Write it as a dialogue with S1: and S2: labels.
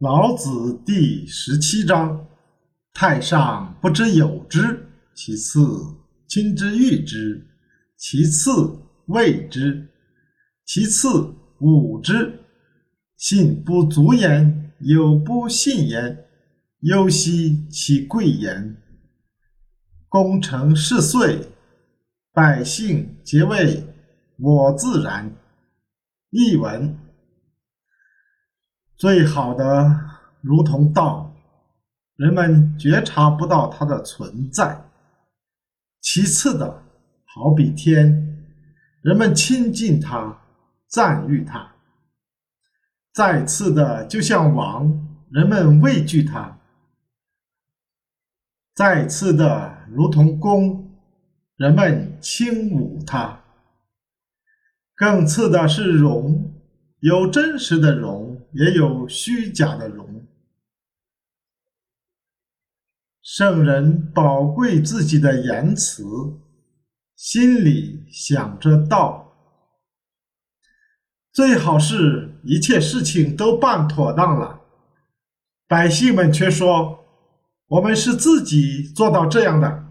S1: 老子第十七章：太上不知有之，其次亲之誉之，其次畏之，其次侮之。信不足言，有不信言，忧兮其贵言。功成事遂，百姓皆谓我自然。译文。最好的如同道，人们觉察不到它的存在；其次的好比天，人们亲近它，赞誉它；再次的就像王，人们畏惧它；再次的如同弓，人们轻侮它；更次的是荣，有真实的荣。也有虚假的荣。圣人宝贵自己的言辞，心里想着道。最好是一切事情都办妥当了，百姓们却说：“我们是自己做到这样的。”